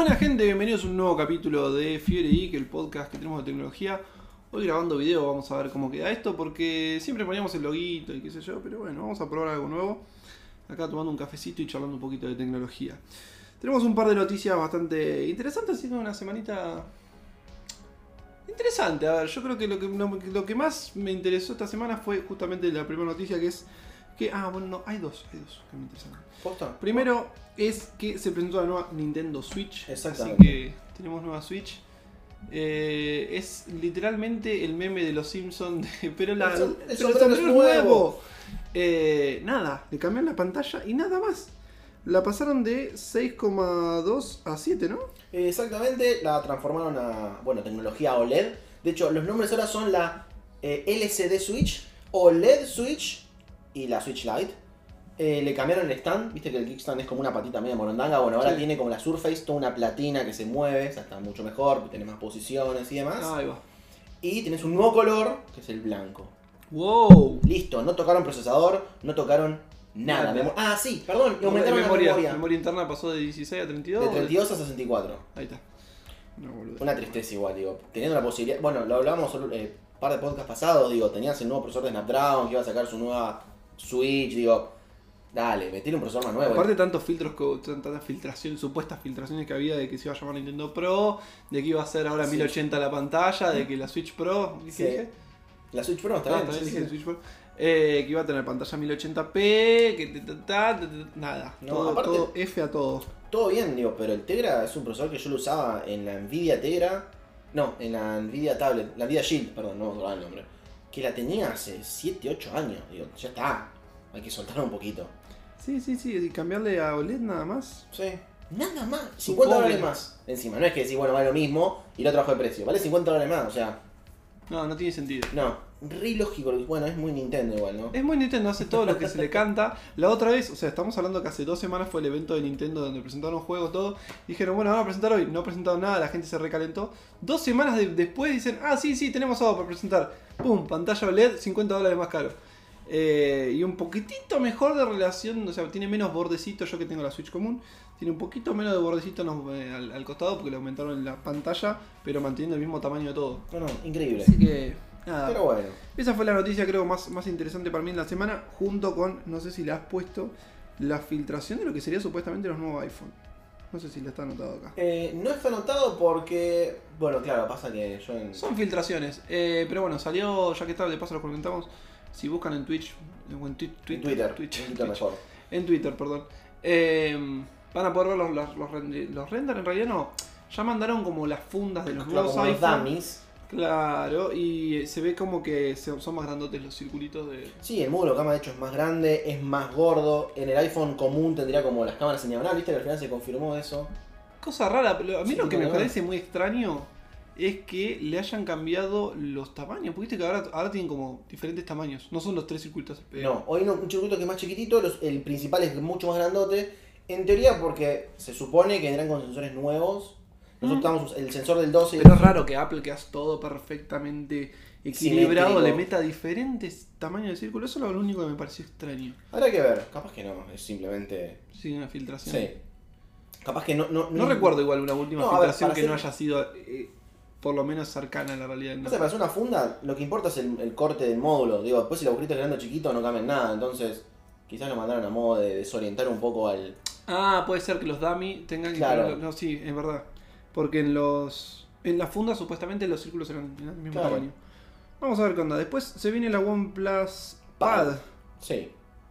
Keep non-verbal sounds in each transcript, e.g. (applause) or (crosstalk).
Buena gente, bienvenidos a un nuevo capítulo de Fiebre Geek, el podcast que tenemos de tecnología. Hoy grabando video, vamos a ver cómo queda esto, porque siempre poníamos el loguito y qué sé yo, pero bueno, vamos a probar algo nuevo. Acá tomando un cafecito y charlando un poquito de tecnología. Tenemos un par de noticias bastante interesantes, siendo una semanita interesante. A ver, yo creo que lo que, lo que más me interesó esta semana fue justamente la primera noticia que es que... Ah, bueno, no, hay dos, hay dos que me interesan. ¿Posta? Primero es que se presentó la nueva Nintendo Switch. Exactamente. Así que tenemos nueva Switch. Eh, es literalmente el meme de los Simpsons, (laughs) pero, la, El som- el pero sombrero es nuevo. Eh, nada, le cambiaron la pantalla y nada más. La pasaron de 6,2 a 7, ¿no? Exactamente, la transformaron a, bueno, tecnología OLED. De hecho, los nombres ahora son la eh, LCD Switch, OLED Switch y la Switch Lite. Eh, le cambiaron el stand, viste que el kickstand es como una patita media morondanga. Bueno, ahora Sí. tiene como la Surface, toda una platina que se mueve, o sea, está mucho mejor, tiene más posiciones y demás. Ahí va. Y tienes un nuevo color, que es el blanco. Wow. Listo, no tocaron procesador, no tocaron nada. Memo- ah, sí, perdón, y aumentaron memoria, la memoria. memoria interna pasó de 16 a 32. De 32 a 64. Ahí está. No, boludo. Una tristeza igual, digo. Teniendo la posibilidad. Bueno, lo hablamos un eh, par de podcasts pasados, digo, tenías el nuevo profesor de Snapdragon que iba a sacar su nueva Switch, digo. Dale, metile un profesor más nuevo. Aparte tantos filtros, tantas filtraciones, supuestas filtraciones que había de que se iba a llamar Nintendo Pro, de que iba a ser ahora Sí. 1080 la pantalla, de que la Switch Pro, ¿qué Sí. dije? la Switch Pro está Ah, bien. dije sí. Switch Pro. Eh, que iba a tener pantalla 1080p, que ta- ta- ta- ta- nada, No, todo, aparte- todo F a todo. Todo bien, digo, pero el Tegra es un procesador que yo lo usaba en la Nvidia Tegra. No, en la Nvidia Tablet, la Nvidia Shield, perdón, no me acordaba el nombre. Que la tenía hace 7, 8 años. Digo, ya está. Hay que soltarla un poquito. Sí, sí, sí, y cambiarle a OLED nada más. Sí. Nada más. 50 Supongo. dólares más. Encima, no es que decir, bueno, vale lo mismo y lo trabajo de precio. Vale 50 dólares más, o sea, No, no tiene sentido. no. Re lógico. Bueno, es muy Nintendo igual, ¿no? Es muy Nintendo, hace todo lo que se le (laughs) canta. La otra vez, o sea, estamos hablando que hace dos semanas fue el evento de Nintendo donde presentaron juegos, todo. Dijeron, bueno, vamos a presentar hoy. No presentaron nada, la gente se recalentó. Dos semanas de- después dicen, ah, sí, sí, tenemos algo para presentar. Pum, pantalla OLED, 50 dólares más caro. Eh, y un poquitito mejor de relación, o sea, tiene menos bordecito, yo que tengo la Switch común, tiene un poquito menos de bordecito eh, al, al costado porque le aumentaron la pantalla, pero manteniendo el mismo tamaño de todo. No, no, increíble. Así que, nada. Pero bueno. Esa fue la noticia creo más, más interesante para mí en la semana, junto con, no sé si la has puesto, la filtración de lo que sería supuestamente los nuevos iPhone. No sé si la está anotado acá. Eh, no está anotado porque. Bueno, claro, pasa que yo en. Son filtraciones, eh, pero bueno, salió, ya que está, de paso lo comentamos, si buscan en Twitch, en Twi- en Twitter. Twitch, en Twitter mejor. en Twitter, perdón, eh, van a poder ver los, los, los, render, los render, en realidad no, ya mandaron como las fundas de los Claro, nuevos como los dummies. Claro, y se ve como que son más grandotes los circulitos de... Sí, el módulo cámara de hecho es más grande, es más gordo. En el iPhone común tendría como las cámaras en diagonal, ¿viste? Que al final se confirmó eso. Cosa rara, pero a mí Sí, lo que me parece muy extraño es que le hayan cambiado los tamaños. Porque viste que ahora, ahora tienen como diferentes tamaños. No son los tres circuitos. eh, No, hoy no, un circuito que es más chiquitito, los- el principal es mucho más grandote. En teoría, porque se supone que vendrán con sensores nuevos. Nosotros estamos el sensor del 12. Pero es raro que Apple, que hace todo perfectamente equilibrado, Simétrico. le meta diferentes tamaños de círculo. Eso es lo único que me pareció extraño. Habrá que ver, capaz que no, es simplemente. Sí, una filtración. Sí. Capaz que no. No, No recuerdo igual una última No, a ver, filtración que no haya sido eh, por lo menos cercana a la realidad. No ¿no? sé, para hacer una funda, lo que importa es el, el corte del módulo. Digo, después si el agujerito es grande o chiquito no cambia en nada. Entonces, quizás lo mandaron a modo de desorientar un poco al. Ah, puede ser que los dummy tengan que Claro. No, sí, es verdad. Porque en los. En las fundas supuestamente los círculos eran del mismo Claro. tamaño. Vamos a ver qué onda. Después se viene la OnePlus Pad. Sí.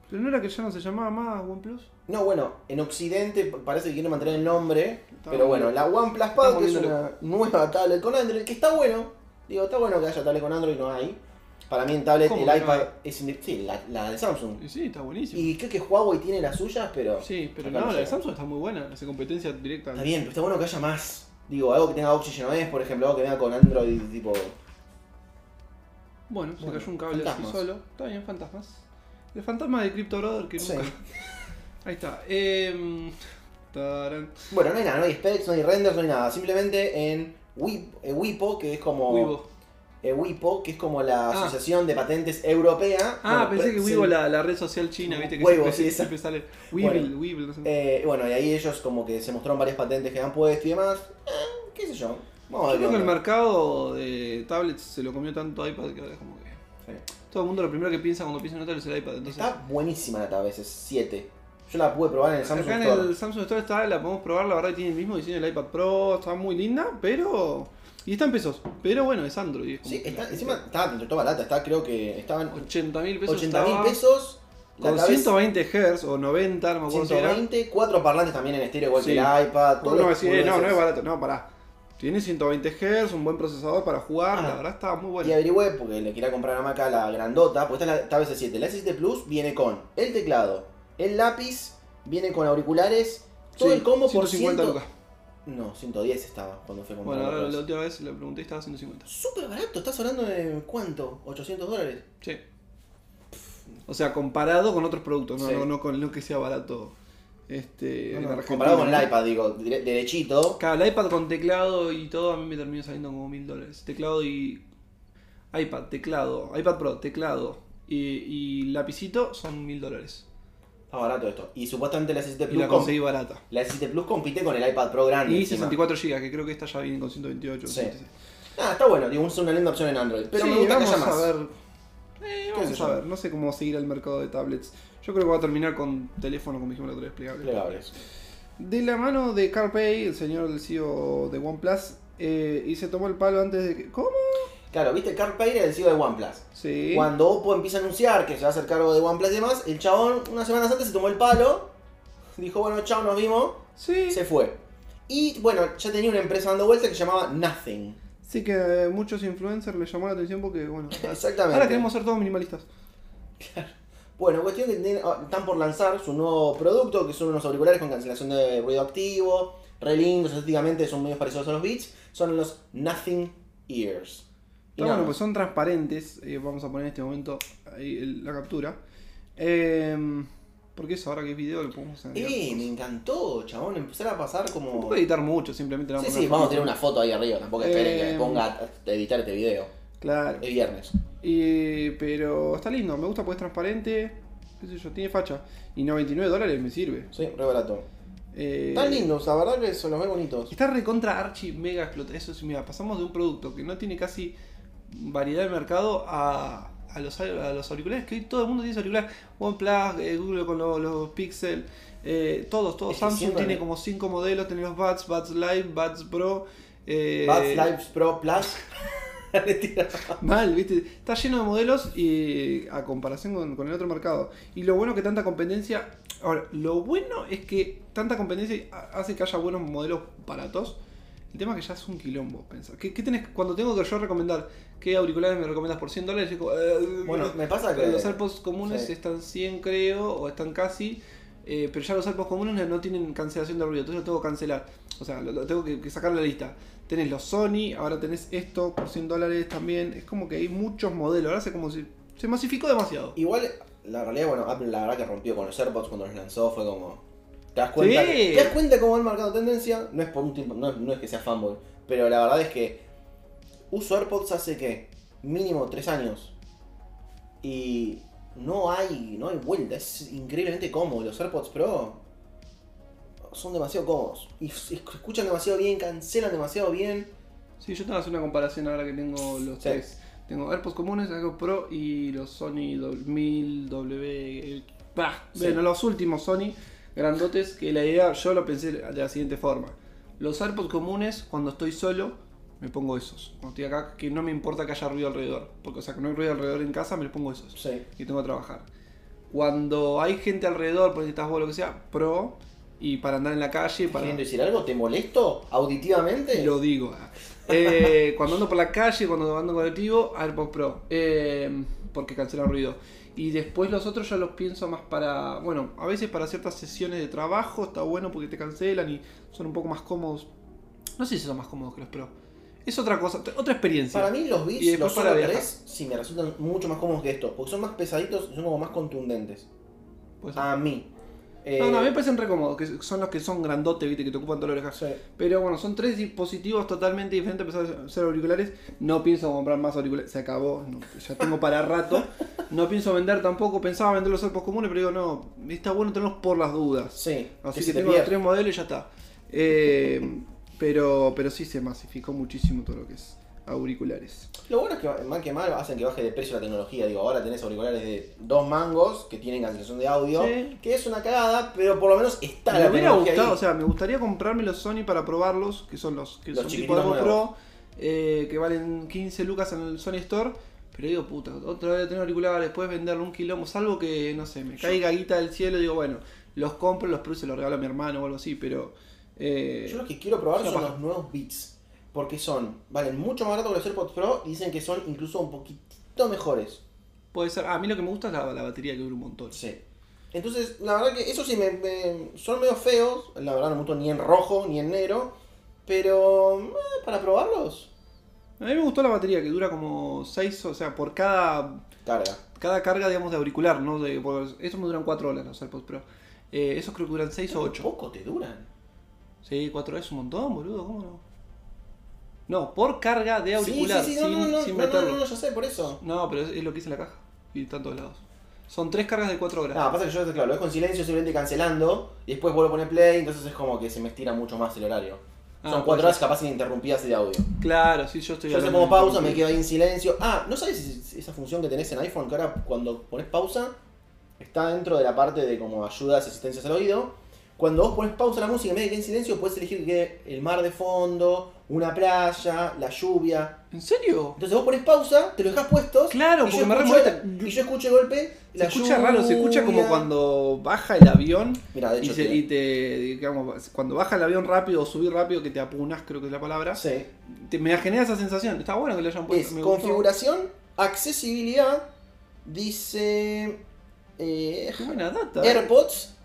Pero no era que ya no se llamaba más OnePlus. No, bueno, en Occidente parece que quieren mantener el nombre. Está pero bueno. la OnePlus Pad, que es una nueva tablet con Android, que está bueno. Digo, está bueno que haya tablet con Android, no hay. Para mí en tablet ¿Cómo el iPad es Sí, la, la de Samsung. Y sí, está buenísimo. Y creo que Huawei tiene las suyas, pero. Sí, pero no, la de. Samsung está muy buena. Hace competencia directa. Está bien, pero está bueno que haya más. Digo, algo que tenga Oxygen OS, por ejemplo, algo que venga con Android tipo. Bueno, se Bueno, cayó un cable fantasmas. así solo. Está bien, fantasmas. El fantasma de Crypto Brother que Sí. nunca. (laughs) Ahí está. Em. Bueno, no hay nada, no hay specs, no hay renders, no hay nada. Simplemente en eh, Wipo, que es como. Weibo. Eh, WIPO, que es como la Ah. Asociación de Patentes Europea. Ah, Bueno, pensé pre- que Weibo, la, la red social china, viste que Weibo, siempre, sí, sale. Weeble, Bueno. Weeble, no sé. Eh, bueno, y ahí ellos como que se mostraron varias patentes que han puesto y demás. Eh, qué sé yo. Vamos Yo creo que el mercado de tablets se lo comió tanto iPad que ahora es como que. Sí. Todo el mundo lo primero que piensa cuando piensa en un tablet es el iPad. Entonces, Está buenísima la tablet, es 7. Yo la pude probar en el Samsung acá en Store. el Samsung Store está, la podemos probar, la verdad que tiene el mismo diseño del iPad Pro, está muy linda, pero. Y está en pesos. Pero bueno, es Android. es Sí, está, encima está dentro de toda barata, está creo que estaban 80 mil pesos. 80 mil estaba pesos. Con tablet 120 Hz o 90, no me acuerdo si era. 120, cuatro parlantes también en estéreo igual Sí. que el iPad. todos No, los sí, no, no es barato, no, pará. Tiene 120 Hz, un buen procesador para jugar, Ah. la verdad está muy Y bueno. averigüé porque le quería comprar a Maca la grandota, porque esta es la tab S7. La S7 Plus viene con el teclado, el lápiz, viene con auriculares, todo Sí, el combo por 150 100. lucas. No, 110 estaba cuando fui a comprar. Bueno, ahora la última vez le pregunté y estaba 150. Súper barato, estás hablando de cuánto? 800 dólares. Sí. O sea, comparado con otros productos, no, Sí. no, no con lo que sea barato. Este, Argentina. comparado con el iPad, digo, derechito. Claro, el iPad con teclado y todo a mí me terminó saliendo como mil dólares. Teclado y. iPad, teclado, iPad Pro, teclado y, y lapicito son mil dólares. Está barato esto. Y supuestamente la S7 Y Plus, la conseguí barata. la S7 Plus compite con el iPad Pro grande. Y encima. 64 GB, que creo que esta ya viene con 128. Sí. 126. Ah, está bueno, digo, es una linda opción en Android. Pero Sí, me gusta que vamos haya más. a ver. Eh, ¿Qué vamos a ver, no sé cómo seguir el mercado de tablets. Yo creo que va a terminar con teléfono, como dijimos la otra vez, plegable. Plegables. De la mano de CarPay, el señor del CEO de OnePlus, eh, y se tomó el palo antes de que. ¿Cómo? Claro, viste, Carl Payne era el CEO de OnePlus. Sí. Cuando Oppo empieza a anunciar que se va a hacer cargo de OnePlus y demás, el chabón unas semanas antes se tomó el palo, dijo, bueno, chao, nos vimos, Sí. se fue. Y bueno, ya tenía una empresa dando vuelta que se llamaba Nothing. Sí, que eh, muchos influencers les llamó la atención porque, bueno. (laughs) Exactamente. Ahora queremos ser todos minimalistas. Bueno, cuestión que tienen- ah, están por lanzar su nuevo producto, que son unos auriculares con cancelación de ruido activo, re lindos, estéticamente son medio parecidos a los Beats, son los Nothing Ears. Y bueno, pues son transparentes. eh, vamos a poner en este momento ahí el- la captura. Eh, porque eso, ahora que es video, lo podemos hacer. Eh, me encantó, chabón, empezar a pasar como... No puede editar mucho, simplemente le Sí, vamos sí, a vamos a tener una foto ahí arriba, tampoco esperen que me ponga a editar este video. Claro. Es viernes. Pero está lindo, me gusta porque es transparente. Qué sé yo, tiene facha. Y 99 dólares me sirve. Sí, re barato. Eh, Están lindos, la verdad que se los ve bonitos. Está recontra archi mega explota. Eso sí, mira, pasamos de un producto que no tiene casi variedad de mercado a, a, los, a los auriculares, que hoy todo el mundo tiene auriculares. OnePlus, eh, Google con los, los Pixel, eh, todos, todos. Es Samsung tiene como 5 modelos, tiene los Buds, Buds Live, Buds Pro. Eh, Buds Lives Pro Plus. (laughs) Mal, ¿viste? Está lleno de modelos y a comparación con, con el otro mercado. Y lo bueno que tanta competencia. Ahora, lo bueno es que tanta competencia ha- hace que haya buenos modelos baratos. El tema es que ya es un quilombo pensar. ¿Qué, qué tenés, cuando tengo que yo recomendar qué auriculares me recomiendas por 100 dólares? Digo, eh, Bueno, me pasa que... los AirPods comunes sí. están 100 creo, o están casi. eh, pero ya los AirPods comunes no tienen cancelación de ruido, entonces lo tengo que cancelar. O sea, lo, lo tengo que, que sacar de la lista. Tenés los Sony, ahora tenés esto por 100 dólares también. Es como que hay muchos modelos. Ahora se como si se masificó demasiado. Igual, la realidad, bueno, Apple la verdad que rompió con los AirPods cuando los lanzó, fue como... ¿Te das cuenta? Sí. ¿Te das cuenta cómo han marcado tendencia? No es por un tiempo, no, no es que sea fanboy, pero la verdad es que uso AirPods hace que mínimo 3 años. Y no hay, no hay vuelta, es increíblemente cómodo. Los AirPods Pro son demasiado cómodos. Y escuchan demasiado bien, cancelan demasiado bien. Sí, yo que hacer una comparación ahora que tengo los Sí. tres. Tengo AirPods comunes, AirPods Pro y los Sony 2000 W. Bah, Sí. Bueno, los últimos Sony grandotes. Que la idea yo lo pensé de la siguiente forma: Los AirPods comunes, cuando estoy solo, me pongo esos. Cuando estoy acá, que no me importa que haya ruido alrededor. Porque, o sea, que no hay ruido alrededor en casa, me los pongo esos. Sí. y tengo que trabajar. Cuando hay gente alrededor, porque estás vos lo que sea, pro y para andar en la calle, para ¿Queriendo decir algo? ¿Te molesto auditivamente? lo digo. ah. Eh, (laughs) cuando ando por la calle, cuando ando en colectivo, AirPods Pro, eh, porque cancela ruido. Y después los otros ya los pienso más para, bueno, a veces para ciertas sesiones de trabajo está bueno porque te cancelan y son un poco más cómodos. No sé si son más cómodos que los Pro. Es otra cosa, otra experiencia. Para mí los después los para Solo. 3, sí me resultan mucho más cómodos que estos, porque son más pesaditos y son como más contundentes. Puede ser. A mí. Eh, No, no, a mí me parecen re cómodos, que son los que son grandotes, viste, que te ocupan toda la oreja. sí. Pero bueno, son tres dispositivos totalmente diferentes a pesar de ser auriculares. No pienso comprar más auriculares, se acabó, no, ya tengo para rato. No pienso vender tampoco, pensaba vender los AirPods comunes, pero digo, no, está bueno tenerlos por las dudas. Sí, Así que que, se te tengo los tres modelos y ya está. Eh, pero, pero sí se masificó muchísimo todo lo que es auriculares. Lo bueno es que mal que mal hacen que baje de precio la tecnología. Digo, ahora tenés auriculares de dos mangos que tienen cancelación de audio, Sí. que es una cagada, pero por lo menos está Me la hubiera tecnología gustado, ahí. o sea, me gustaría comprarme los Sony para probarlos, que son los que Los son tipo nuevos. Pro, eh, que valen 15 lucas en el Sony Store. Pero digo, puta, otra vez tener auriculares, después venderlo un quilombo, salvo que, no sé, me caiga guita del cielo digo, bueno, los compro, los pruebo y se los regalo a mi hermano o algo así, pero... eh, Yo lo que quiero probar son los nuevos Beats. Porque son, valen mucho más barato que los AirPods Pro y dicen que son incluso un poquitito mejores. puede ser, ah, a mí lo que me gusta es la, la batería que dura un montón. Sí. Entonces, la verdad que eso sí, me, me- son medio feos. La verdad no me gustó ni en rojo ni en negro. Pero, eh, para probarlos, A mí me gustó la batería, que dura como 6, o sea, por cada carga. cada carga, digamos, de auricular, ¿no? De, estos me duran 4 horas los AirPods Pro. Eh, esos creo que duran 6 o 8. Poco te duran. Sí, 4 horas es un montón, boludo, ¿cómo no? No, por carga de auricular, sí, sí, sí, sin, no, no, no, sin no, no, no, no, ya sé, por eso. No, pero es, es lo que hice en la caja. Y está en todos lados. Son 3 cargas de 4 horas. No, pasa que yo, claro, lo dejo en silencio, simplemente cancelando, y después vuelvo a poner play, entonces es como que se me estira mucho más el horario. Ah, Son puede cuatro ser. horas capaz ininterrumpidas de audio. Claro, sí, yo estoy Yo hablando pongo pausa, me quedo ahí en silencio. Ah, ¿no sabes esa función que tenés en iPhone? Que ahora cuando pones pausa, está dentro de la parte de como ayudas, asistencias al oído. Cuando vos pones pausa a la música, en vez de que en silencio, puedes elegir que el mar de fondo, una playa, la lluvia. ¿En serio? Entonces vos pones pausa, te lo dejas puestos. Claro, y porque yo me escucho remueve- el- Y yo escucho de golpe Se la escucha raro, se escucha como cuando baja el avión Mira, de y, hecho, se- y te, digamos, cuando baja el avión rápido o subir rápido, que te apunas, creo que es la palabra, Sí. te- me genera esa sensación. Está bueno que lo hayan puesto. Es me gustó. configuración, accesibilidad, dice eh, Qué buena data. ¿eh? AirPods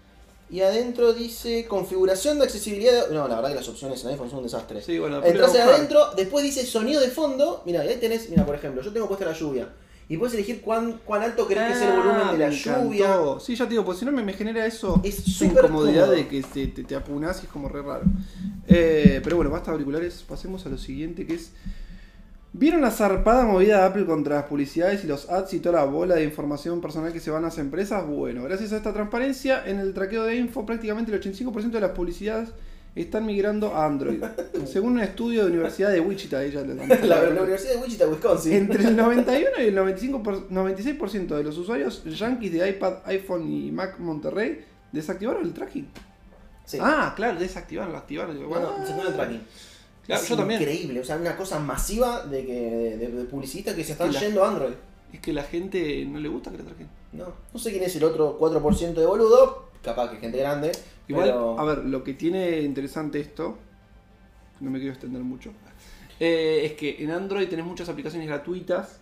y adentro dice configuración de accesibilidad. No, la verdad que las opciones en iPhone son un desastre. Sí, bueno, Entras adentro, después dice sonido de fondo. Mira, ahí tenés, mira, por ejemplo, yo tengo puesta la lluvia. Y puedes elegir cuán, cuán alto querés que sea el volumen de la Ah, lluvia. encantó. Sí, ya te digo, pues si no me, me genera eso, Es incomodidad de que te, te, te apunas y es como re raro. Eh, pero bueno, basta auriculares, pasemos a lo siguiente que es... ¿Vieron la zarpada movida de Apple contra las publicidades y los ads y toda la bola de información personal que se van a las empresas? Bueno, gracias a esta transparencia, en el traqueo de info prácticamente el 85% de las publicidades están migrando a Android. (laughs) Según un estudio de Universidad de Wichita, ella le La, (laughs) la Universidad de Wichita, Wisconsin. entre el (laughs) 91 y el 95 por- 96% de los usuarios yankees de iPad, iPhone y Mac Monterrey desactivaron el tracking. Sí. Ah, claro, desactivaron, lo activaron. Bueno, se pone el tracking. Claro, es yo también. increíble, o sea, una cosa masiva de, que, de, de- publicistas que se están yendo a Android. Es que la gente no le gusta que le traquen. No, no sé quién es el otro 4% de boludo, capaz que gente grande. Igual, pero... a ver, lo que tiene interesante esto, no me quiero extender mucho, eh, es que en Android tenés muchas aplicaciones gratuitas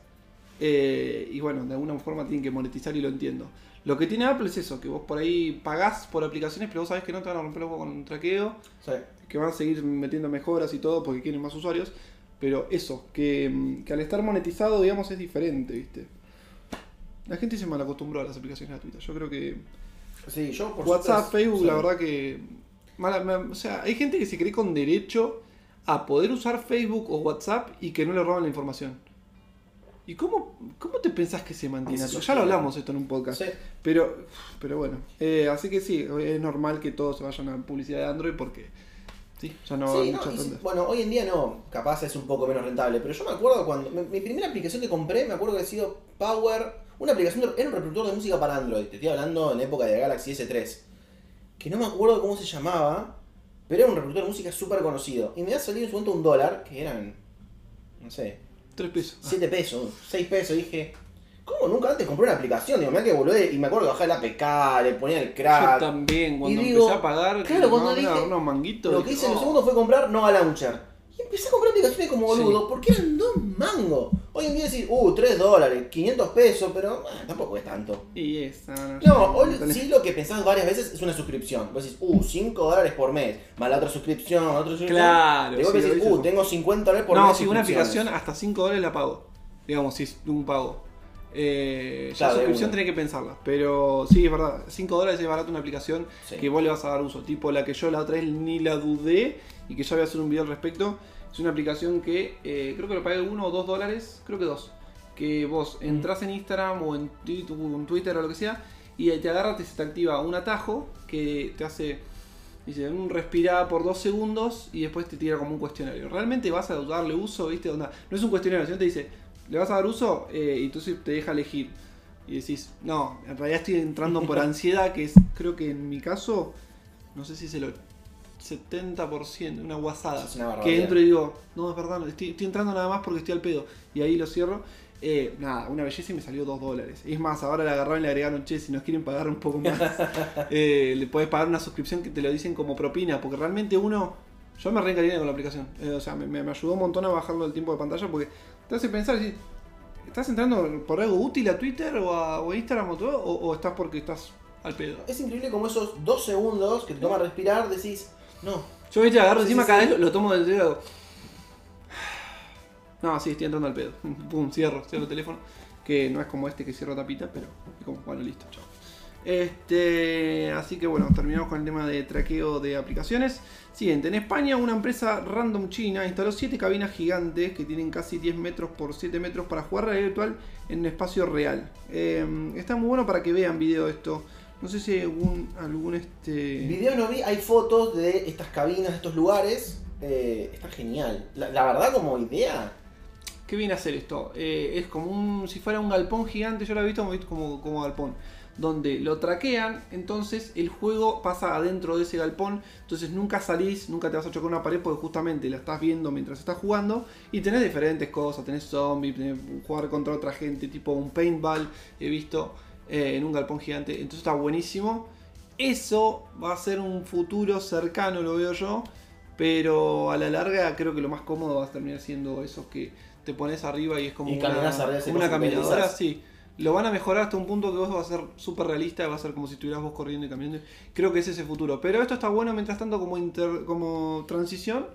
eh, y bueno, de alguna forma tienen que monetizar y lo entiendo. Lo que tiene Apple es eso, que vos por ahí pagás por aplicaciones, pero vos sabés que no te van a romper el huevo con un traqueo, Sí. que van a seguir metiendo mejoras y todo porque quieren más usuarios, pero eso, que, mm, que al estar monetizado, digamos, es diferente, ¿viste? La gente se mal acostumbró a las aplicaciones gratuitas. Yo creo que Sí, yo por WhatsApp, Facebook, sí. la verdad que. mala- ma- o sea, hay gente que se cree con derecho a poder usar Facebook o WhatsApp y que no le roban la información. ¿Y cómo, cómo te pensás que se mantiene Eso? Ya lo hablamos esto en un podcast. Sí. Pero, pero bueno, eh, así que sí, es normal que todos se vayan a publicidad de Android porque sí, ya no Sí, hay no, muchas si- bueno, hoy en día no, capaz es un poco menos rentable, pero yo me acuerdo cuando mi, mi primera aplicación que compré, me acuerdo que ha sido Power, una aplicación, de- era un reproductor de música para Android, te estoy hablando en época de Galaxy S3, que no me acuerdo cómo se llamaba, pero era un reproductor de música súper conocido, y me ha salido en su momento un dólar, que eran, no sé, Tres pesos. 7 pesos, 6 pesos, dije, ¿cómo nunca antes compré una aplicación? Digo, mirá que bolude, y me acuerdo que bajaba el APK, le ponía el Yo crack, también, cuando Y digo, empecé a pagar, claro, cuando dije- unos manguitos. Lo que hice en el "Oh". segundo fue comprar Nova Launcher. Y empecé a comprar aplicaciones como boludo, Sí. porque eran dos mangos. Hoy en día decís, uh, 3 dólares, 500 pesos, pero tampoco es tanto. Y esa, no, No, hoy sí lo que pensás varias veces es una suscripción. Vos decís, uh, 5 dólares por mes, más la otra suscripción, otra suscripción. Claro, Y vos sí, decís, uh, tengo 50 dólares por mes. No, si una suscripciones". aplicación hasta 5 dólares la pago. Digamos, si es un pago. Eh, Claro, suscripción tenés que pensarla. Pero sí, es verdad. 5 dólares es barato una aplicación Sí. que vos le vas a dar uso. Tipo la que yo la otra vez ni la dudé y que ya voy a hacer un video al respecto. Es una aplicación que eh, creo que lo pagué uno o dos dólares. Creo que dos. Que vos entras en Instagram o en, Twitter o lo que sea y te agarra, te, se te activa un atajo que te hace Dice, un respirar por dos segundos y después te tira como un cuestionario. ¿Realmente vas a darle uso? ¿Viste? Onda, no es un cuestionario, sino te dice, ¿le vas a dar uso? Eh, y entonces te deja elegir. Y decís, no, en realidad estoy entrando por (laughs) ansiedad, que es, creo que en mi caso, no sé si es el 70%, una guasada. Es una barbaridad. que entro y digo, no, es verdad, estoy, estoy entrando nada más porque estoy al pedo. Y ahí lo cierro. Eh, nada, una belleza y me salió 2 dólares. Es más, ahora le agarraron y le agregaron, che, si nos quieren pagar un poco más, (laughs) eh, le puedes pagar una suscripción que te lo dicen como propina, porque realmente uno, yo me reencariné con la aplicación. Eh, o sea, me, me- ayudó un montón a bajarlo el tiempo de pantalla porque te hace pensar, decir, ¿estás entrando por algo útil a Twitter o a, o a Instagram o todo? O, o estás porque estás al pedo? Es increíble como esos dos segundos que te toma respirar decís, no, Yo viste, agarro Sí, encima sí, cada sí. vez lo, lo tomo del dedo y hago, No, sí, estoy entrando al pedo. Pum, cierro, cierro el teléfono. Que no es como este que cierro tapita, pero es como, bueno, listo, chao. Este, así que bueno, terminamos con el tema de traqueo de aplicaciones. Siguiente, en España una empresa random china instaló 7 cabinas gigantes que tienen casi 10 metros por 7 metros para jugar realidad virtual en un espacio real. Eh, está muy bueno para que vean video de esto. No sé si hay algún, algún este... Video no vi, hay fotos de estas cabinas, de estos lugares. eh, está genial. La, la verdad, como idea, ¿Qué viene a hacer esto? Eh, es como un. si fuera un galpón gigante, yo lo he visto como, como, como galpón. Donde lo traquean, entonces el juego pasa adentro de ese galpón. Entonces nunca salís, nunca te vas a chocar una pared porque justamente la estás viendo mientras estás jugando. Y tenés diferentes cosas, tenés zombies, tenés jugar contra otra gente, tipo un paintball, he visto eh, en un galpón gigante. Entonces está buenísimo. Eso va a ser un futuro cercano, lo veo yo. Pero a la larga creo que lo más cómodo va a terminar siendo esos que te pones arriba y es como Y una, arriba, como una caminadora. Sí, lo van a mejorar hasta un punto que vos va a ser súper realista, va a ser como si estuvieras vos corriendo y caminando. Creo que es ese futuro. Pero esto está bueno mientras tanto como, inter- como transición.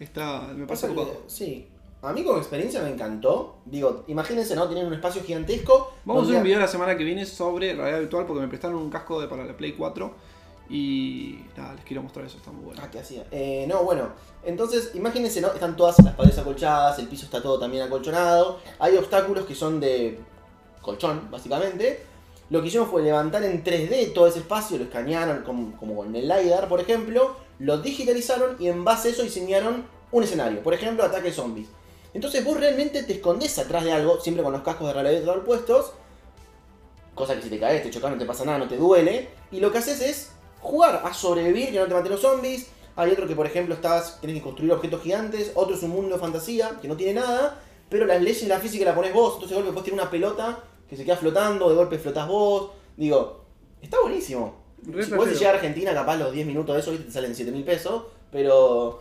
Está, me Pasa sí. A mí como experiencia me encantó. Digo, imagínense, ¿no? Tienen un espacio gigantesco. Vamos a hacer un video la semana que viene sobre realidad virtual porque me prestaron un casco de, para la Play 4. Y nada, les quiero mostrar eso, está muy bueno. Ah, ¿qué hacía? Eh, no, bueno. Entonces, imagínense, ¿no? Están todas las paredes acolchadas, el piso está todo también acolchonado. Hay obstáculos que son de colchón, básicamente. Lo que hicieron fue levantar en 3D todo ese espacio, lo escanearon como, como en el LiDAR, por ejemplo, lo digitalizaron y en base a eso diseñaron un escenario. Por ejemplo, ataque de zombies. Entonces vos realmente te escondes atrás de algo, siempre con los cascos de realidad virtual puestos. Cosa que si te caes, te chocas, no te pasa nada, no te duele. Y lo que haces es jugar a sobrevivir, que no te maten los zombies. Hay otro que, por ejemplo, estás, tenés que construir objetos gigantes. Otro es un mundo de fantasía, que no tiene nada. Pero las leyes de la física la pones vos. Entonces de golpe puedes tirar una pelota que se queda flotando, de golpe flotás vos. Digo, está buenísimo. Re Si vos trasero. llegas a Argentina, capaz los 10 minutos de eso, ¿viste? te salen 7 mil pesos. Pero...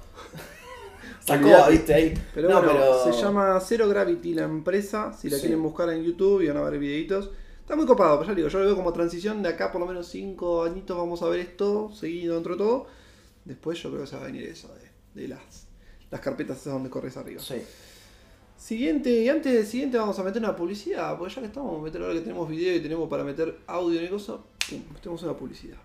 Sacó, Olvidate. viste, ahí. Pero No, bueno, pero- se llama Zero Gravity la empresa. Si la Sí. quieren buscar en YouTube y van a ver videitos. Está muy copado, pero ya digo, yo lo veo como transición de acá por lo menos 5 añitos vamos a ver esto seguido dentro de todo. Después yo creo que se va a venir eso de, de las, las carpetas esas donde corres arriba. Sí. Siguiente, y antes del siguiente vamos a meter una publicidad, porque ya que estamos, meter ahora que tenemos video y tenemos para meter audio y cosas, metemos una publicidad.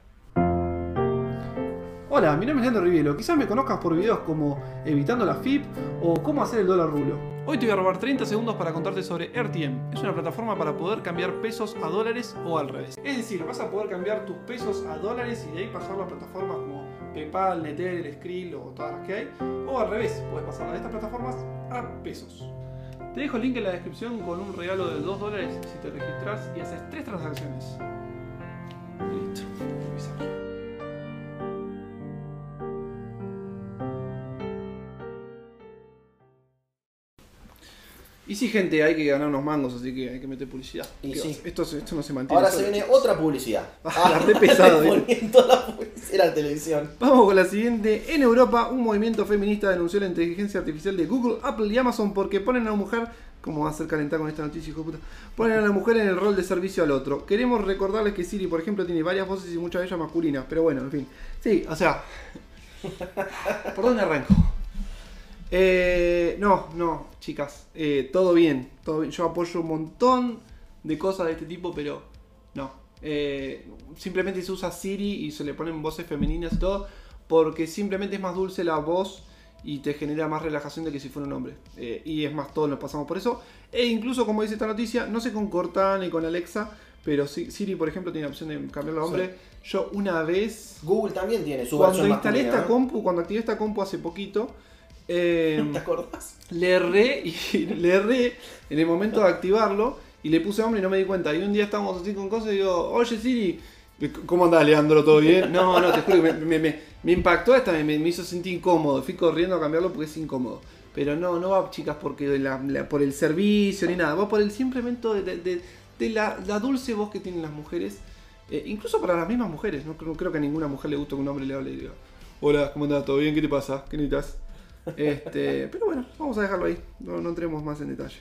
Hola, mi nombre es Leandro Rivielo. Quizás me conozcas por videos como Evitando la FIP o Cómo hacer el dólar rulo. Hoy te voy a robar 30 segundos para contarte sobre RTM. Es una plataforma para poder cambiar pesos a dólares o al revés. Es decir, vas a poder cambiar tus pesos a dólares y de ahí pasarlo a plataformas como PayPal, Netel, Skrill o todas las que hay. O al revés, puedes pasar de estas plataformas a pesos. Te dejo el link en la descripción con un regalo de 2 dólares si te registras y haces 3 transacciones. Listo. Bizarro. Y sí, gente, hay que ganar unos mangos, así que hay que meter publicidad. Y ¿Qué sí. Esto, esto no se mantiene. Ahora se viene otra publicidad. (laughs) Ah, re toda (laughs) la publicidad la televisión. Vamos con la siguiente. En Europa, un movimiento feminista denunció la inteligencia artificial de Google, Apple y Amazon porque ponen a la mujer, como va a ser calentar con esta noticia, hijo de puta, ponen a la mujer en el rol de servicio al otro. Queremos recordarles que Siri, por ejemplo, tiene varias voces y muchas de ellas masculinas, pero bueno, en fin. Sí, o sea. (laughs) ¿Por dónde arranco? Eh, no, no, chicas, eh, todo bien, todo bien. Yo apoyo un montón de cosas de este tipo, pero no. Eh, simplemente se usa Siri y se le ponen voces femeninas y todo, porque simplemente es más dulce la voz y te genera más relajación de que si fuera un hombre. Y es más, todos nos pasamos por eso. E incluso, como dice esta noticia, no sé con Cortana ni con Alexa, pero Si- Siri, por ejemplo, tiene la opción de cambiarlo a hombre. Yo una vez, Google también tiene su cuando versión instalé masculina, esta compu, cuando activé esta compu hace poquito, eh, ¿Te acordás? le erré y (laughs) le erré en el momento de activarlo y le puse hombre y no me di cuenta. Y un día estábamos así con cosas y digo, oye Siri, ¿cómo andás Leandro? ¿Todo bien? No, no, te juro que me, me- me- me impactó esta, me, me hizo sentir incómodo. Fui corriendo a cambiarlo porque es incómodo. Pero no, no va chicas porque la- la- por el servicio ni nada, va por el simplemente de, de- de- de la, la dulce voz que tienen las mujeres. Eh, incluso para las mismas mujeres, no creo, creo que a ninguna mujer le gusta que un hombre le hable y diga, hola, ¿cómo andás? ¿Todo bien? ¿Qué te pasa? ¿Qué necesitas? Este, pero bueno, vamos a dejarlo ahí. No, no entremos más en detalle.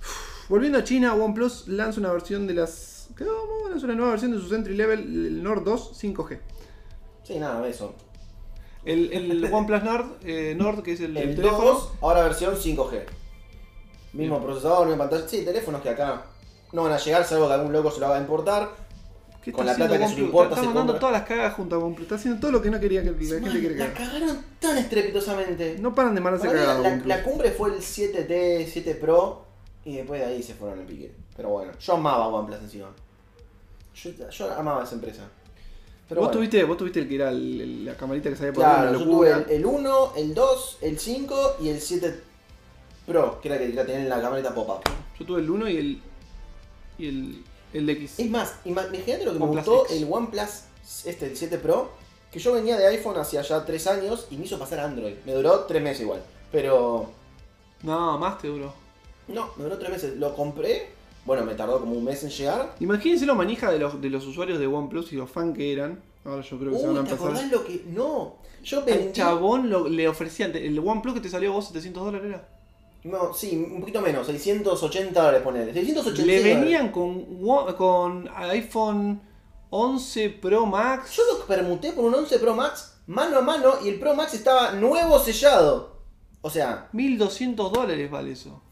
Uf, Volviendo a China, OnePlus lanza una versión de las. ¿Cómo? Lanza una nueva versión de su entry level, el Nord 2 5G. Sí, nada, eso. El, el (laughs) OnePlus Nord, eh, Nord, que es el, el El teléfono. 2, ahora versión 5G. Mismo Bien. procesador, misma pantalla. Sí, teléfonos que acá no van a llegar, salvo que algún loco se lo haga importar. ¿Qué con la plata que se le importa, Está mandando todas las cagas junto a OnePlus. Está haciendo todo lo que no quería que la gente que la cagaron tan estrepitosamente. No paran de mandarse cagadas. la, la cumbre fue el 7T, 7 Pro y después de ahí se fueron en pique. Pero bueno, yo amaba OnePlus encima. Yo, yo amaba esa empresa. Pero vos, bueno. tuviste, vos tuviste el que era el- el- la camarita que salía por Claro, una yo tuve locura. el, el 1, el 2, el 5 y el 7 Pro, que era que la tenía en la camarita pop-up. Yo tuve el 1 y el. y el. El X. Es más, ima- imagínate lo que me gustó X. el OnePlus, este, el 7 Pro, que yo venía de iPhone hacia ya 3 años y me hizo pasar a Android. Me duró 3 meses igual, pero No, más te duró. no, me duró 3 meses. Lo compré, bueno, me tardó como un mes en llegar. Imagínense lo manija de los, de los usuarios de OnePlus y los fan que eran. Ahora yo creo que se van a Uy, ¿te empezar. acordás lo que...? No, yo Al vendí... chabón lo- le ofrecían. El OnePlus que te salió a vos 700 dólares era. No, sí, un poquito menos, 680 dólares ponele. 680 Le venían con, con iPhone 11 Pro Max. Yo lo permuté por un 11 Pro Max mano a mano y el Pro Max estaba nuevo sellado. O sea, 1200 dólares vale eso.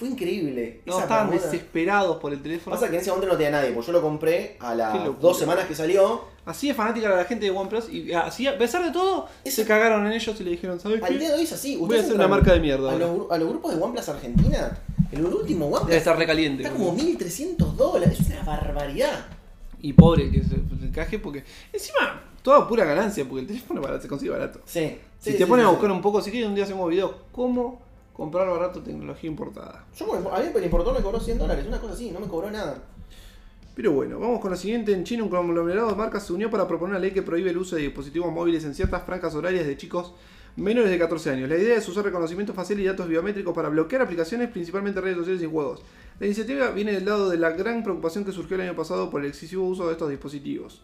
Fue increíble. No, Esa estaban desesperados por el teléfono. Pasa que en ese momento no tenía nadie, porque yo lo compré a las dos semanas que salió. Así de fanática era la gente de OnePlus y así, a pesar de todo, se cagaron en ellos y le dijeron, ¿sabes Al qué? día de hoy es así. Voy a hacer una marca de mierda. A ahora". los, gru- a los grupos de OnePlus Argentina, el último OnePlus Debe estar recaliente. está como 1300 dólares. Es una barbaridad. Y pobre que se encaje porque encima toda pura ganancia porque el teléfono barato, se consigue barato. Sí. Si te sí, ponen sí, a buscar un poco, si quieres un día hacemos video cómo comprar barato tecnología importada. Yo, a mí el importador me cobró 100 dólares, una cosa así, no me cobró nada. Pero bueno, vamos con lo siguiente. En China un conglomerado de marcas se unió para proponer una ley que prohíbe el uso de dispositivos móviles en ciertas franjas horarias de chicos menores de 14 años. La idea es usar reconocimiento facial y datos biométricos para bloquear aplicaciones, principalmente redes sociales y juegos. La iniciativa viene del lado de la gran preocupación que surgió el año pasado por el excesivo uso de estos dispositivos.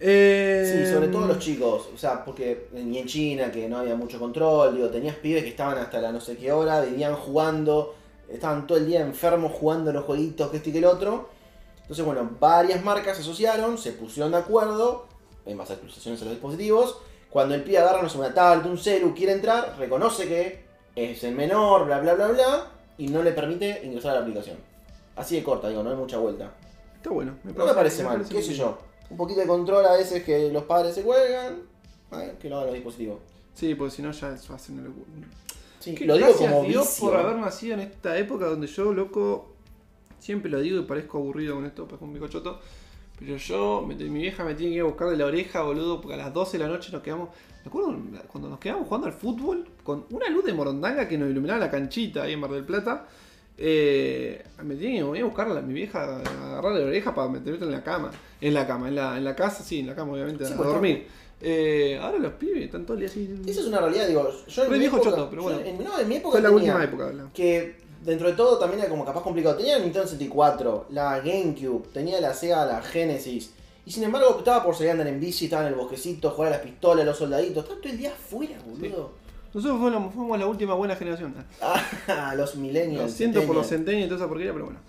Eh, Sí, sobre todo los chicos, o sea, porque ni en China, que no había mucho control, digo, tenías pibes que estaban hasta la no sé qué hora, vivían jugando, estaban todo el día enfermos jugando los jueguitos, que este y que el otro. Entonces, bueno, varias marcas se asociaron, se pusieron de acuerdo, hay más actualizaciones a los dispositivos. Cuando el pibe agarra, no sé, una tablet, un celu, quiere entrar, reconoce que es el menor, bla, bla, bla, bla, y no le permite ingresar a la aplicación. Así de corta, digo, no hay mucha vuelta. Está bueno. No me parece mal, qué sé yo. Un poquito de control a veces que los padres se cuelgan, ay, que lo hagan los dispositivos. Sí, porque si no ya es fácil. no lo- Sí, Que lo digo como Dios vicio. por haber nacido en esta época donde yo, loco, siempre lo digo y parezco aburrido con esto, pues con mi cochoto. Pero yo, me- mi vieja me tiene que ir a buscar de la oreja, boludo, porque a las 12 de la noche nos quedamos. Me acuerdo cuando nos quedamos jugando al fútbol con una luz de morondanga que nos iluminaba la canchita ahí en Mar del Plata. Eh, me tiene que venir a buscar a mi vieja, a agarrarle la oreja para meterme en la cama. En la cama, en la, en la casa, sí, en la cama, obviamente, Sí, a pues, dormir. Eh, ahora los pibes están todo el día así. Esa es una realidad, digo, yo en mi viejo época, choto, pero bueno. en, no, en mi época Fue la tenía última época. la- que dentro de todo también era como capaz complicado. Tenía la Nintendo 64, la GameCube, tenía la Sega, la Genesis. Y sin embargo estaba por salir a andar en bici, estaba en el bosquecito, jugar a las pistolas, los soldaditos. Estaba todo el día afuera, boludo. Nosotros fuimos, fuimos la última buena generación. (laughs) Ah, los Lo millennials. siento por los centenios y toda esa porquería, pero bueno.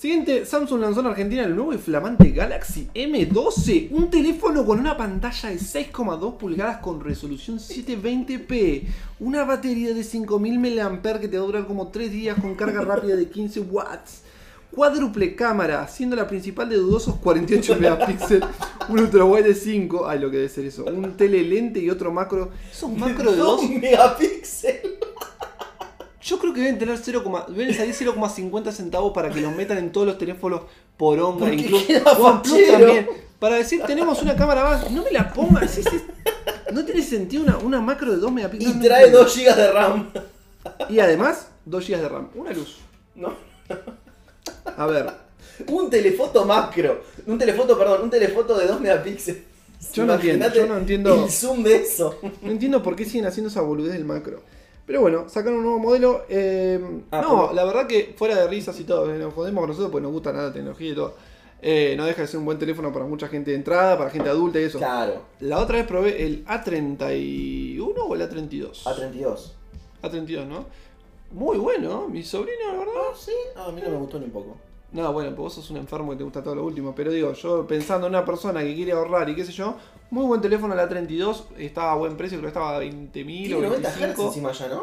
Siguiente, Samsung lanzó en Argentina el nuevo y flamante Galaxy M12, un teléfono con una pantalla de 6,2 pulgadas con resolución 720p, una batería de 5000 mAh que te va a durar como 3 días con carga rápida de 15 watts, cuádruple cámara, siendo la principal de dudosos 48 megapíxeles, un ultra wide de 5, ay lo que debe ser eso, un telelente y otro macro. Esos macro de (laughs) 2, megapíxeles. Yo creo que deben tener 0, deben salir 0,50 centavos para que los metan en todos los teléfonos por onda, Porque incluso también. Para decir, tenemos una cámara más, no me la pongas, es- es- no tiene sentido una, una macro de 2 megapíxeles. Y trae entiendo. 2 GB de RAM. Y además, 2 GB de RAM, una luz. No. A ver, Un telefoto macro. Un telefoto, perdón, un telefoto de 2 megapíxeles. Yo no entiendo, yo no entiendo. El zoom de eso. No entiendo por qué siguen haciendo esa boludez del macro. Pero bueno, sacaron un nuevo modelo. eh, Ah, no, la verdad que fuera de risas y todo, nos jodemos con nosotros porque nos gusta nada la tecnología y todo. Eh, no deja de ser un buen teléfono para mucha gente de entrada, para gente adulta y eso. Claro. La otra vez probé el A31 o el A32. A32. A32, ¿no? Muy bueno, mi sobrino, la verdad. Ah, sí. Ah, a mí no me gustó ni un poco. No, bueno, pues vos sos un enfermo que te gusta todo lo último. Pero digo, yo pensando en una persona que quiere ahorrar y qué sé yo, muy buen teléfono el A32, estaba a buen precio, creo que estaba a 20.000 Tiene o 90 Hz 25. encima ya, ¿no?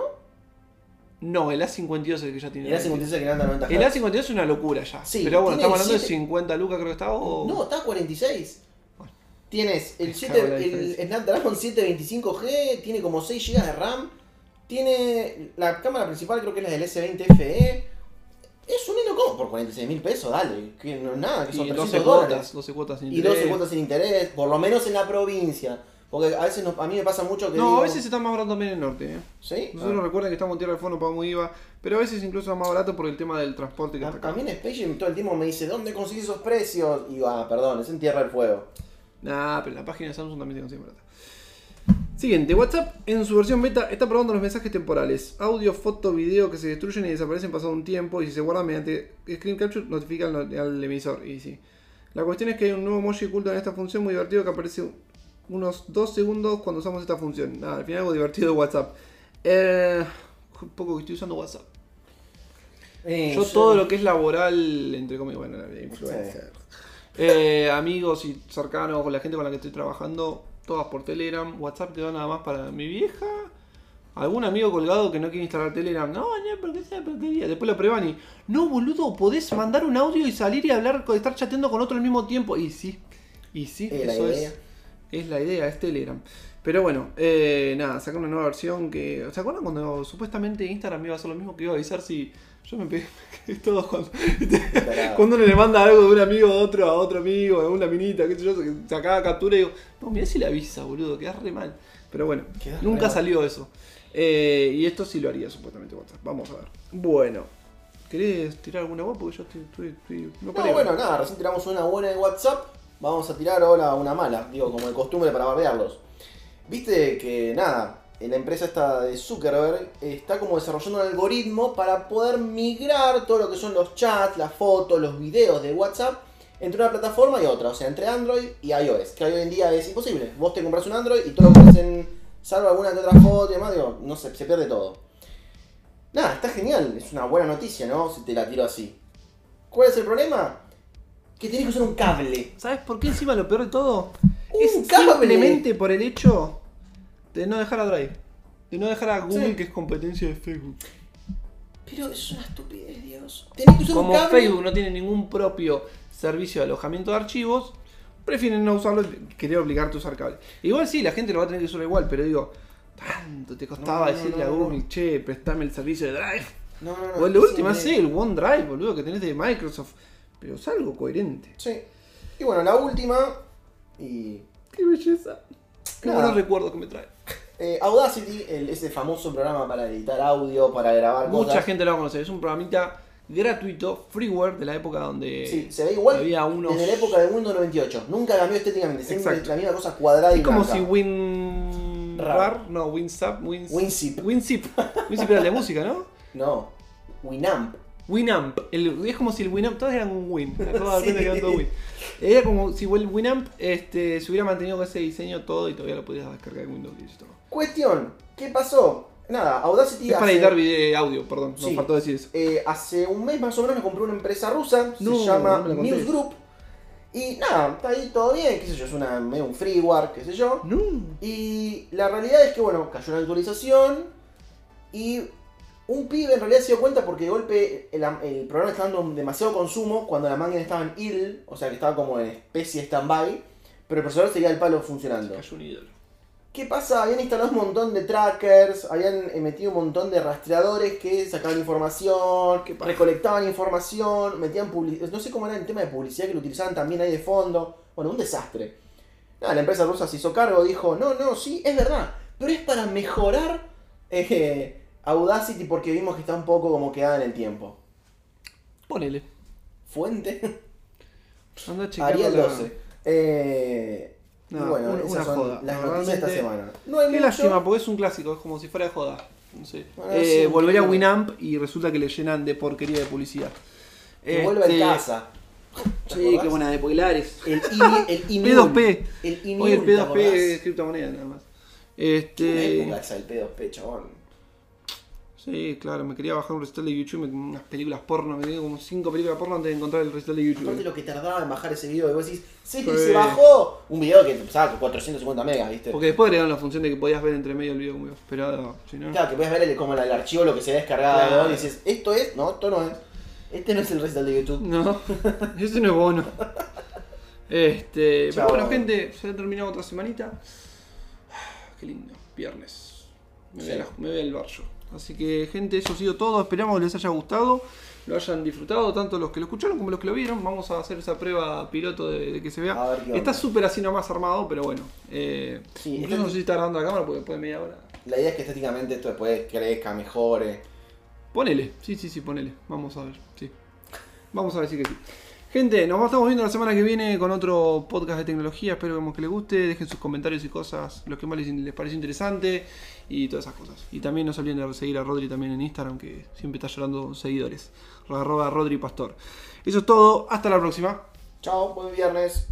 No, el A52 es el que ya tiene. Y era 56 que anda 90 Hz. El A52 es una locura ya. Sí, pero bueno, estamos hablando de siete- 50 lucas, creo que estaba. O... No, está a 46. Bueno. Tienes el, Me 7, cago en la el. Snapdragon 725G, tiene como 6 GB de RAM, tiene la cámara principal, creo que es la del S20 FE. Por 46 mil pesos, dale, que no es nada, que son y 300 12 dólares. cuotas, 12 cuotas sin Y 12 interés. cuotas sin interés, por lo menos en la provincia. Porque a veces nos- a mí me pasa mucho que. No, digo, a veces está más barato también en el norte. ¿eh? ¿Sí? Nosotros Ah. recuerden que estamos en Tierra del Fondo, pagamos IVA, pero a veces incluso es más barato por el tema del transporte que A, está a acá. mí en todo el tiempo me dice, ¿dónde conseguís esos precios? Y digo, ah, perdón, es en Tierra del Fuego. Nah, pero en la página de Samsung también te consiguen barata. Siguiente, WhatsApp en su versión beta está probando los mensajes temporales. Audio, foto, video que se destruyen y desaparecen pasado un tiempo y si se guardan mediante screen capture notifican al, al emisor. Y sí. La cuestión es que hay un nuevo emoji oculto en esta función muy divertido que aparece unos 2 segundos cuando usamos esta función. Nada, al final algo divertido de WhatsApp. Eh, un poco que estoy usando WhatsApp. Eh, Yo todo lo que es laboral, entre comillas, bueno, influencer. Eh, amigos y cercanos con la gente con la que estoy trabajando, todas por Telegram. WhatsApp quedó nada más para mi vieja. Algún amigo colgado que no quiere instalar Telegram. No, no, porque esa porquería. Después lo prueban y. No, boludo, podés mandar un audio y salir y hablar, estar chateando con otro al mismo tiempo. Y sí, y sí, Es la eso idea. es. Es la idea, es Telegram. Pero bueno, eh, nada, sacaron una nueva versión que. ¿Se acuerdan cuando supuestamente Instagram iba a hacer lo mismo que iba a avisar si. Yo me pegué (laughs) todos cuando. Cuando uno le manda algo de un amigo a otro, a otro amigo, a una minita, qué sé yo, que sacaba captura y digo, no, mirá si le avisa, boludo, quedás re mal. Pero bueno, Quedás nunca salió eso. Eh, y esto sí lo haría supuestamente WhatsApp. Vamos a ver. Bueno, ¿querés tirar alguna web? Porque yo estoy. estoy- estoy- no No, paré. bueno, nada, recién tiramos una buena en WhatsApp. Vamos a tirar ahora una mala, digo, como de costumbre para bardearlos. Viste que, nada, la empresa esta de Zuckerberg está como desarrollando un algoritmo para poder migrar todo lo que son los chats, las fotos, los videos de WhatsApp entre una plataforma y otra, o sea, entre Android y iOS, que hoy en día es imposible. Vos te compras un Android y todo lo haces en, salvo alguna que otra foto y demás, digo, no sé, se pierde todo. Nada, está genial, es una buena noticia, ¿no? Si te la tiro así. ¿Cuál es el problema? Que tenés que usar un cable. ¿Sabes por qué encima lo peor de todo? Un es cable. simplemente por el hecho de no dejar a Drive. De no dejar a Google, Sí. que es competencia de Facebook. Pero es una estupidez, Dios. Tenés que usar Como un cable. Facebook no tiene ningún propio servicio de alojamiento de archivos, prefieren no usarlo y querer obligarte a usar cable. Igual sí, la gente lo va a tener que usar igual, pero digo, tanto te costaba No, no, decirle no, a. Google, che, prestame el servicio de Drive. No, no, no. o de última, sí, el OneDrive, boludo, que tenés de Microsoft. Pero es algo coherente. Sí. Y bueno, la última. Y. Qué belleza. Qué buenos recuerdos que me trae. Eh, Audacity, el- ese famoso programa para editar audio, para grabar Mucha cosas. gente lo va a conocer. Es un programita gratuito, freeware, de la época donde Sí, se ve igual había unos. desde la época de Windows 98. Nunca cambió estéticamente. Siempre Exacto. la misma cosa cuadrada y Es como blanca. si Win. Rar. Rar, no, WinZap, Win... WinZip. WinZip. (laughs) WinZip era el de música, ¿no? No. Winamp. Winamp. El, es como si el Winamp, todos eran un Win. Todos (laughs) Sí. Win. Era como si el Winamp este, se hubiera mantenido con ese diseño todo y todavía lo podías descargar en Windows 10 y todo. Cuestión. ¿Qué pasó? Nada, Audacity Es para editar video, audio, perdón. Sí. Nos faltó decir eso. Eh, hace un mes más o menos me compré una empresa rusa, No, se llama no. News Group. Y nada, está ahí todo bien, qué sé yo, es una, medio un freeware, qué sé yo. No. Y la realidad es que, bueno, cayó una actualización y Un pibe en realidad se dio cuenta porque de golpe el, el programa estaba dando demasiado consumo cuando la máquina estaba en idle, o sea que estaba como en especie stand-by, pero el procesador seguía el palo funcionando. Cayó un ídolo. ¿Qué pasa? Habían instalado un montón de trackers, habían eh, metido un montón de rastreadores que sacaban información, paja. recolectaban información, metían publicidad. No sé cómo era el tema de publicidad que lo utilizaban también ahí de fondo. Bueno, un desastre. Nada, la empresa rusa se hizo cargo, dijo: No, no, sí, es verdad, pero es para mejorar (laughs) eh, Audacity porque vimos que está un poco como quedada en el tiempo. Ponele. Fuente: (laughs) Anda a checar. Ariel 12. Eh, y No, bueno, una- esas una son joda. las No, noticias de esta realmente- semana. No hay Qué mucho. lástima, porque es un clásico, es como si fuera de joda. No sé. Bueno, Eh, sí, volvería a claro. Winamp y resulta que le llenan de porquería de publicidad. Que vuelva Este, en casa. ¿Te Sí, acordás? qué buena de Pilares. El, (laughs) INI, el INIUL. P2P. El INIUL, Hoy el ¿te P2P acordás? es criptomoneda nada más. Qué Este. época esa, el P2P, chabón. Sí, claro, me quería bajar un recital de YouTube, me- unas películas porno, me quedé como cinco películas porno antes de encontrar el recital de Aparte YouTube. lo que tardaba en bajar ese video, y vos decís, sí, Sí. se bajó. Un video que pesaba 450 megas, ¿viste? Porque después agregaron la función de que podías ver entre medio el video como esperado, si no. Claro, que podías ver el, como el, archivo, lo que se había descargado, Claro. y dices, esto es, no, esto no es. Este no es el recital de YouTube. No, (laughs) ese no es bono. Este, Chao. pero bueno, gente, se ha terminado otra semanita. Qué lindo, viernes. Me, Sí. voy, a la- me voy al barrio. Así que, gente, eso ha sido todo. Esperamos que les haya gustado, lo hayan disfrutado, tanto los que lo escucharon como los que lo vieron. Vamos a hacer esa prueba piloto de, de que se vea. Ver. Está súper así nomás armado, pero bueno. Eh, Sí, incluso no sé si está grabando la cámara porque después de media hora. La idea es que estéticamente esto después crezca, mejore. Ponele, sí, sí, sí, ponele. Vamos a ver, sí. Vamos a decir que sí. Gente, nos estamos viendo la semana que viene con otro podcast de tecnología. Espero que les guste. Dejen sus comentarios y cosas, lo que más les, les pareció interesante y todas esas cosas. Y también no se olviden de seguir a Rodri también en Instagram, que siempre está llorando seguidores. Arroba Pastor. Eso es todo. Hasta la próxima. Chao, buen viernes.